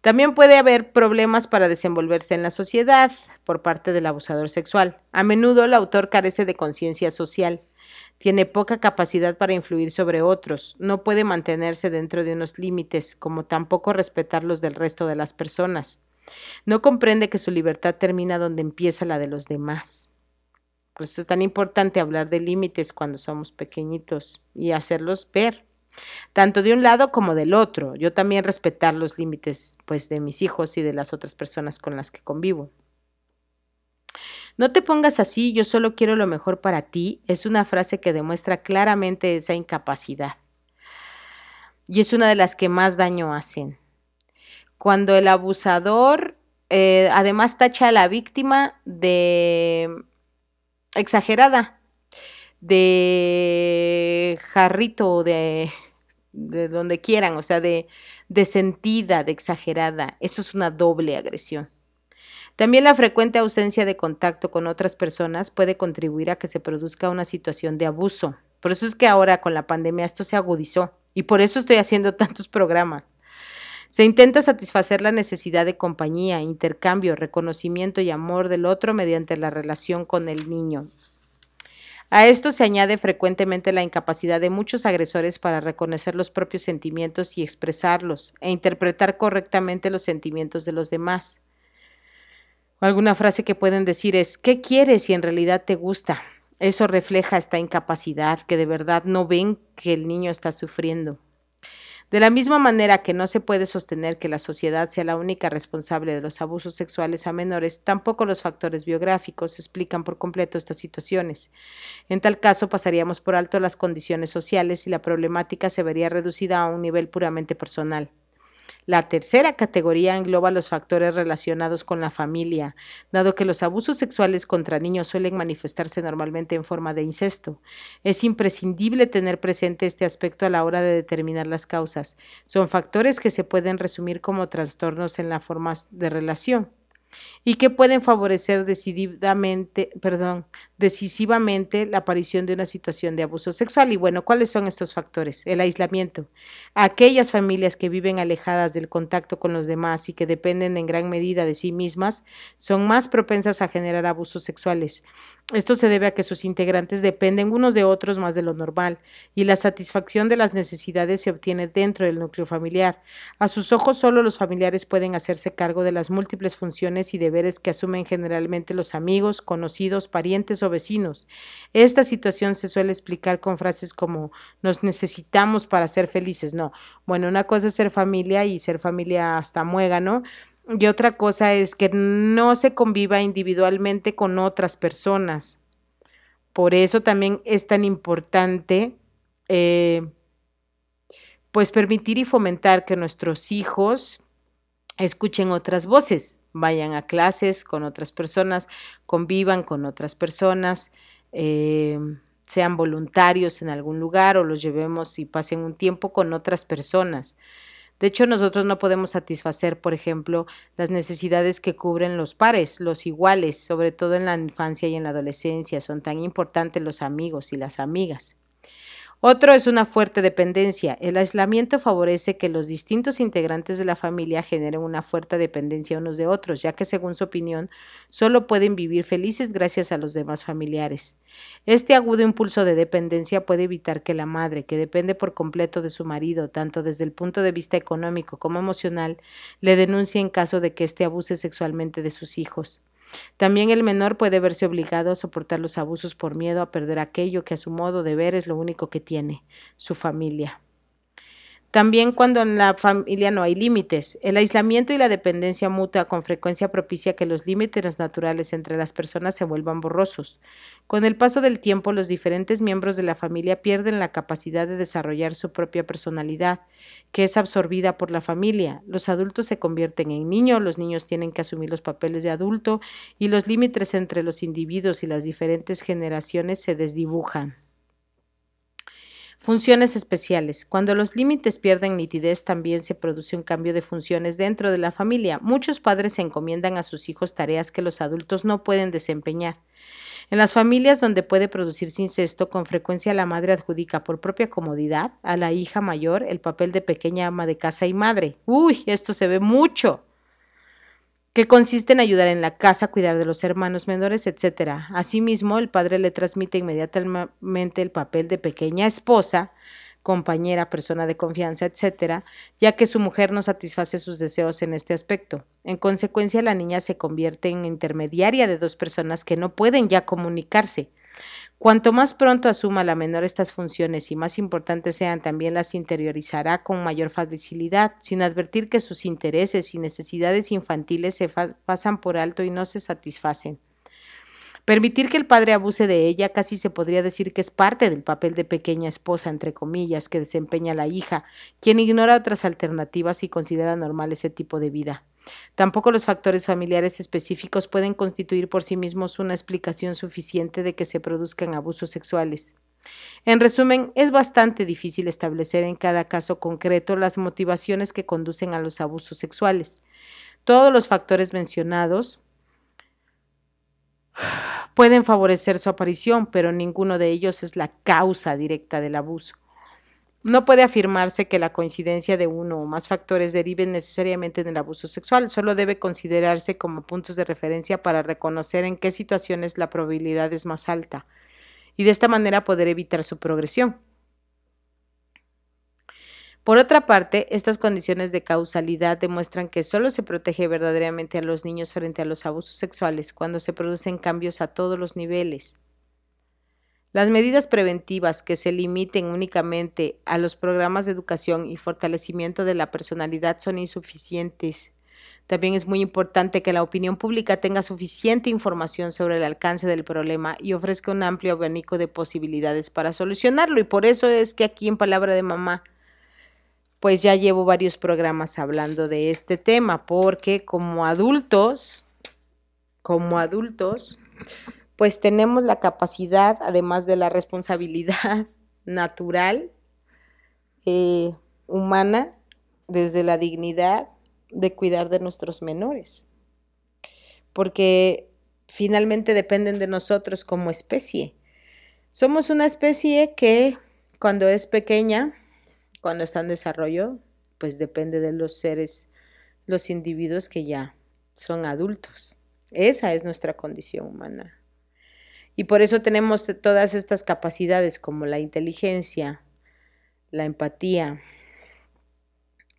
También puede haber problemas para desenvolverse en la sociedad por parte del abusador sexual. A menudo el autor carece de conciencia social, tiene poca capacidad para influir sobre otros, no puede mantenerse dentro de unos límites, como tampoco respetar los del resto de las personas. No comprende que su libertad termina donde empieza la de los demás. Por eso es tan importante hablar de límites cuando somos pequeñitos y hacerlos ver tanto de un lado como del otro. Yo también respetar los límites pues de mis hijos y de las otras personas con las que convivo. No te pongas así, yo solo quiero lo mejor para ti, es una frase que demuestra claramente esa incapacidad. Y es una de las que más daño hacen. Cuando el abusador eh, además tacha a la víctima de exagerada, de jarrito, de, de donde quieran, o sea, de, de sentida, de exagerada. Eso es una doble agresión. También la frecuente ausencia de contacto con otras personas puede contribuir a que se produzca una situación de abuso. Por eso es que ahora con la pandemia esto se agudizó y por eso estoy haciendo tantos programas. Se intenta satisfacer la necesidad de compañía, intercambio, reconocimiento y amor del otro mediante la relación con el niño. A esto se añade frecuentemente la incapacidad de muchos agresores para reconocer los propios sentimientos y expresarlos e interpretar correctamente los sentimientos de los demás. Alguna frase que pueden decir es, ¿qué quieres si en realidad te gusta? Eso refleja esta incapacidad, que de verdad no ven que el niño está sufriendo. De la misma manera que no se puede sostener que la sociedad sea la única responsable de los abusos sexuales a menores, tampoco los factores biográficos explican por completo estas situaciones. En tal caso, pasaríamos por alto las condiciones sociales y la problemática se vería reducida a un nivel puramente personal. La tercera categoría engloba los factores relacionados con la familia, dado que los abusos sexuales contra niños suelen manifestarse normalmente en forma de incesto. Es imprescindible tener presente este aspecto a la hora de determinar las causas. Son factores que se pueden resumir como trastornos en la forma de relación y que pueden favorecer decididamente, perdón, decisivamente la aparición de una situación de abuso sexual. Y bueno, ¿cuáles son estos factores? El aislamiento. Aquellas familias que viven alejadas del contacto con los demás y que dependen en gran medida de sí mismas son más propensas a generar abusos sexuales. Esto se debe a que sus integrantes dependen unos de otros más de lo normal y la satisfacción de las necesidades se obtiene dentro del núcleo familiar. A sus ojos solo los familiares pueden hacerse cargo de las múltiples funciones y deberes que asumen generalmente los amigos, conocidos, parientes o vecinos. Esta situación se suele explicar con frases como nos necesitamos para ser felices. No, bueno, una cosa es ser familia y ser familia hasta muégano, y otra cosa es que no se conviva individualmente con otras personas. Por eso también es tan importante, eh, pues, permitir y fomentar que nuestros hijos escuchen otras voces, vayan a clases con otras personas, convivan con otras personas, eh, sean voluntarios en algún lugar o los llevemos y pasen un tiempo con otras personas. De hecho, nosotros no podemos satisfacer, por ejemplo, las necesidades que cubren los pares, los iguales, sobre todo en la infancia y en la adolescencia. Son tan importantes los amigos y las amigas. Otro es una fuerte dependencia. El aislamiento favorece que los distintos integrantes de la familia generen una fuerte dependencia unos de otros, ya que según su opinión solo pueden vivir felices gracias a los demás familiares. Este agudo impulso de dependencia puede evitar que la madre, que depende por completo de su marido, tanto desde el punto de vista económico como emocional, le denuncie en caso de que éste abuse sexualmente de sus hijos. También el menor puede verse obligado a soportar los abusos por miedo a perder aquello que a su modo de ver es lo único que tiene, su familia. También cuando en la familia no hay límites. El aislamiento y la dependencia mutua con frecuencia propicia que los límites naturales entre las personas se vuelvan borrosos. Con el paso del tiempo, los diferentes miembros de la familia pierden la capacidad de desarrollar su propia personalidad, que es absorbida por la familia. Los adultos se convierten en niños, los niños tienen que asumir los papeles de adulto y los límites entre los individuos y las diferentes generaciones se desdibujan. Funciones especiales. Cuando los límites pierden nitidez, también se produce un cambio de funciones dentro de la familia. Muchos padres encomiendan a sus hijos tareas que los adultos no pueden desempeñar. En las familias donde puede producirse incesto, con frecuencia la madre adjudica por propia comodidad a la hija mayor el papel de pequeña ama de casa y madre. Uy, esto se ve mucho que consiste en ayudar en la casa, cuidar de los hermanos menores, etc. Asimismo, el padre le transmite inmediatamente el papel de pequeña esposa, compañera, persona de confianza, etc., ya que su mujer no satisface sus deseos en este aspecto. En consecuencia, la niña se convierte en intermediaria de dos personas que no pueden ya comunicarse. Cuanto más pronto asuma la menor estas funciones y más importantes sean, también las interiorizará con mayor facilidad, sin advertir que sus intereses y necesidades infantiles se pasan por alto y no se satisfacen. Permitir que el padre abuse de ella casi se podría decir que es parte del papel de pequeña esposa, entre comillas, que desempeña la hija, quien ignora otras alternativas y considera normal ese tipo de vida. Tampoco los factores familiares específicos pueden constituir por sí mismos una explicación suficiente de que se produzcan abusos sexuales. En resumen, es bastante difícil establecer en cada caso concreto las motivaciones que conducen a los abusos sexuales. Todos los factores mencionados pueden favorecer su aparición, pero ninguno de ellos es la causa directa del abuso. No puede afirmarse que la coincidencia de uno o más factores deriven necesariamente en el abuso sexual, solo debe considerarse como puntos de referencia para reconocer en qué situaciones la probabilidad es más alta y de esta manera poder evitar su progresión. Por otra parte, estas condiciones de causalidad demuestran que solo se protege verdaderamente a los niños frente a los abusos sexuales cuando se producen cambios a todos los niveles las medidas preventivas que se limiten únicamente a los programas de educación y fortalecimiento de la personalidad son insuficientes. También es muy importante que la opinión pública tenga suficiente información sobre el alcance del problema y ofrezca un amplio abanico de posibilidades para solucionarlo. Y por eso es que aquí en Palabra de Mamá, pues ya llevo varios programas hablando de este tema, porque como adultos, como adultos, pues tenemos la capacidad, además de la responsabilidad natural, eh, humana, desde la dignidad de cuidar de nuestros menores, porque finalmente dependen de nosotros como especie. Somos una especie que cuando es pequeña, cuando está en desarrollo, pues depende de los seres, los individuos que ya son adultos. Esa es nuestra condición humana. Y por eso tenemos todas estas capacidades como la inteligencia, la empatía,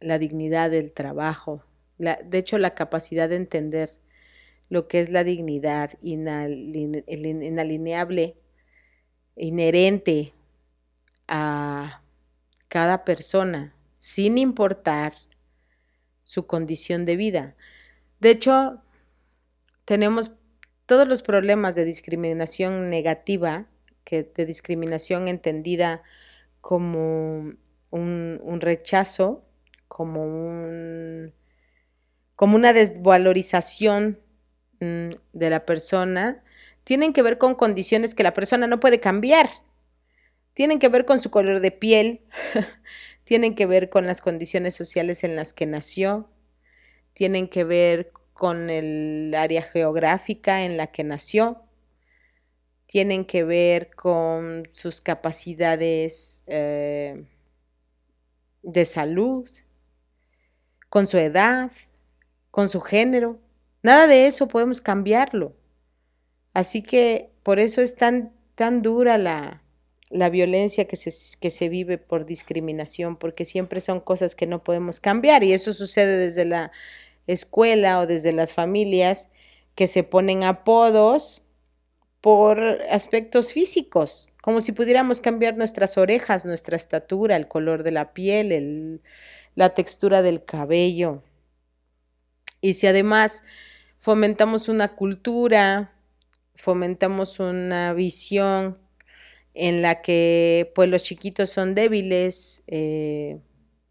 la dignidad del trabajo, de hecho la capacidad de entender lo que es la dignidad inalineable, inherente a cada persona, sin importar su condición de vida. De hecho, tenemos todos los problemas de discriminación negativa, que de discriminación entendida como un, rechazo, como, un, una desvalorización mm, de la persona, tienen que ver con condiciones que la persona no puede cambiar. Tienen que ver con su color de piel, tienen que ver con las condiciones sociales en las que nació, tienen que ver con el área geográfica en la que nació, tienen que ver con sus capacidades eh, de salud, con su edad, con su género. Nada de eso podemos cambiarlo. Así que por eso es tan, tan dura la, la violencia que se, que se vive por discriminación, porque siempre son cosas que no podemos cambiar y eso sucede desde la escuela o desde las familias que se ponen apodos por aspectos físicos, como si pudiéramos cambiar nuestras orejas, nuestra estatura, el color de la piel, la textura del cabello. Y si además fomentamos una cultura, fomentamos una visión en la que pues los chiquitos son débiles, eh,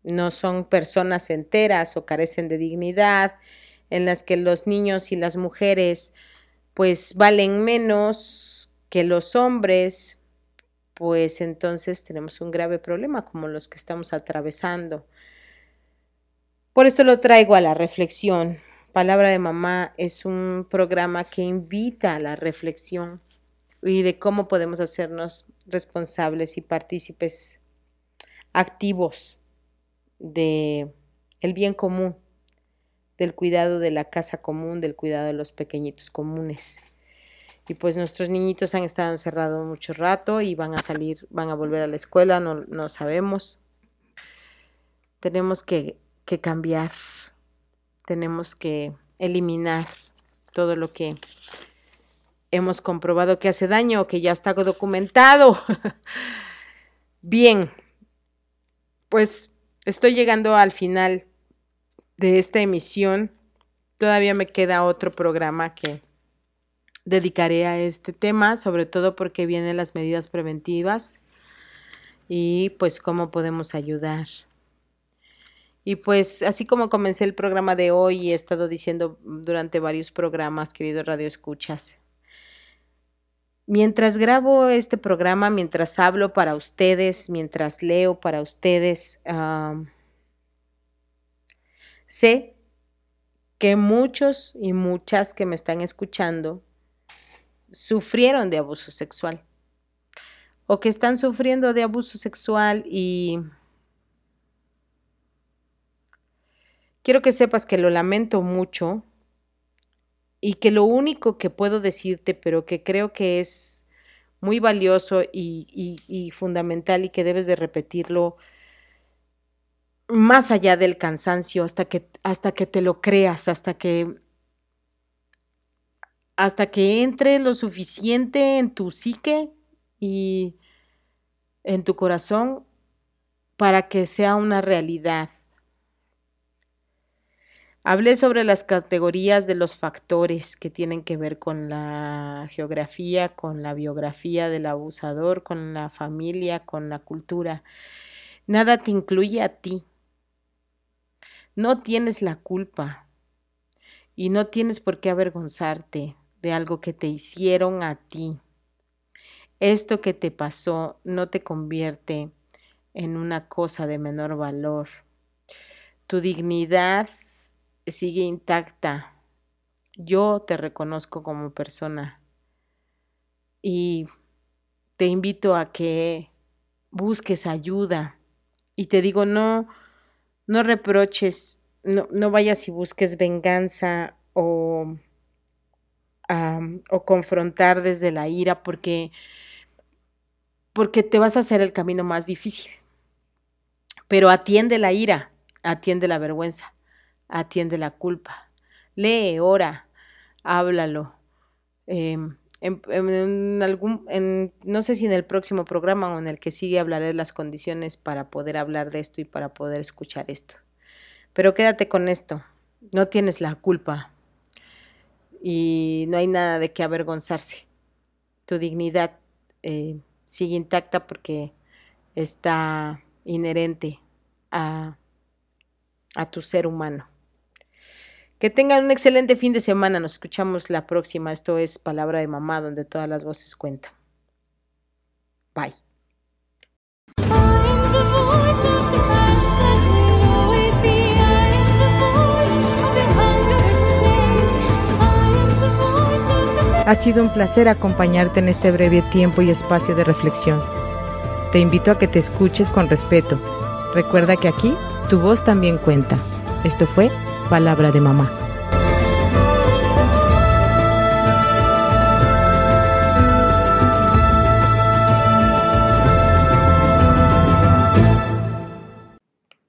no son personas enteras o carecen de dignidad, en las que los niños y las mujeres pues valen menos que los hombres, pues entonces tenemos un grave problema como los que estamos atravesando. Por eso lo traigo a la reflexión. Palabra de Mamá es un programa que invita a la reflexión y de cómo podemos hacernos responsables y partícipes activos de el bien común, del cuidado de la casa común, del cuidado de los pequeñitos comunes. Y pues nuestros niñitos han estado encerrados mucho rato y van a salir, van a volver a la escuela, no, no sabemos. Tenemos que, que cambiar, tenemos que eliminar todo lo que hemos comprobado que hace daño, que ya está documentado. Bien, pues estoy llegando al final de esta emisión. Todavía me queda otro programa que dedicaré a este tema, sobre todo porque vienen las medidas preventivas y pues cómo podemos ayudar. Y pues así como comencé el programa de hoy he estado diciendo durante varios programas, querido Radio Escuchas, mientras grabo este programa, mientras hablo para ustedes, mientras leo para ustedes, sé que muchos y muchas que me están escuchando sufrieron de abuso sexual o que están sufriendo de abuso sexual y quiero que sepas que lo lamento mucho y que lo único que puedo decirte, pero que creo que es muy valioso y, fundamental y que debes de repetirlo más allá del cansancio, hasta que, hasta que te lo creas, hasta que hasta que entre lo suficiente en tu psique y en tu corazón para que sea una realidad. Hablé sobre las categorías de los factores que tienen que ver con la geografía, con la biografía del abusador, con la familia, con la cultura. Nada te incluye a ti. No tienes la culpa y no tienes por qué avergonzarte de algo que te hicieron a ti. Esto que te pasó no te convierte en una cosa de menor valor. Tu dignidad sigue intacta. Yo te reconozco como persona y te invito a que busques ayuda. Y te digo, no, no reproches, no, no vayas y busques venganza o o confrontar desde la ira porque, porque te vas a hacer el camino más difícil. Pero atiende la ira, atiende la vergüenza, atiende la culpa. Lee, ora, háblalo. Em, en, algún, no sé si en el próximo programa o en el que sigue hablaré de las condiciones para poder hablar de esto y para poder escuchar esto. Pero quédate con esto, no tienes la culpa, y no hay nada de qué avergonzarse. Tu dignidad eh, sigue intacta porque está inherente a, a tu ser humano. Que tengan un excelente fin de semana. Nos escuchamos la próxima. Esto es Palabra de Mamá, donde todas las voces cuentan. Bye. Ha sido un placer acompañarte en este breve tiempo y espacio de reflexión. Te invito a que te escuches con respeto. Recuerda que aquí tu voz también cuenta. Esto fue Palabra de Mamá.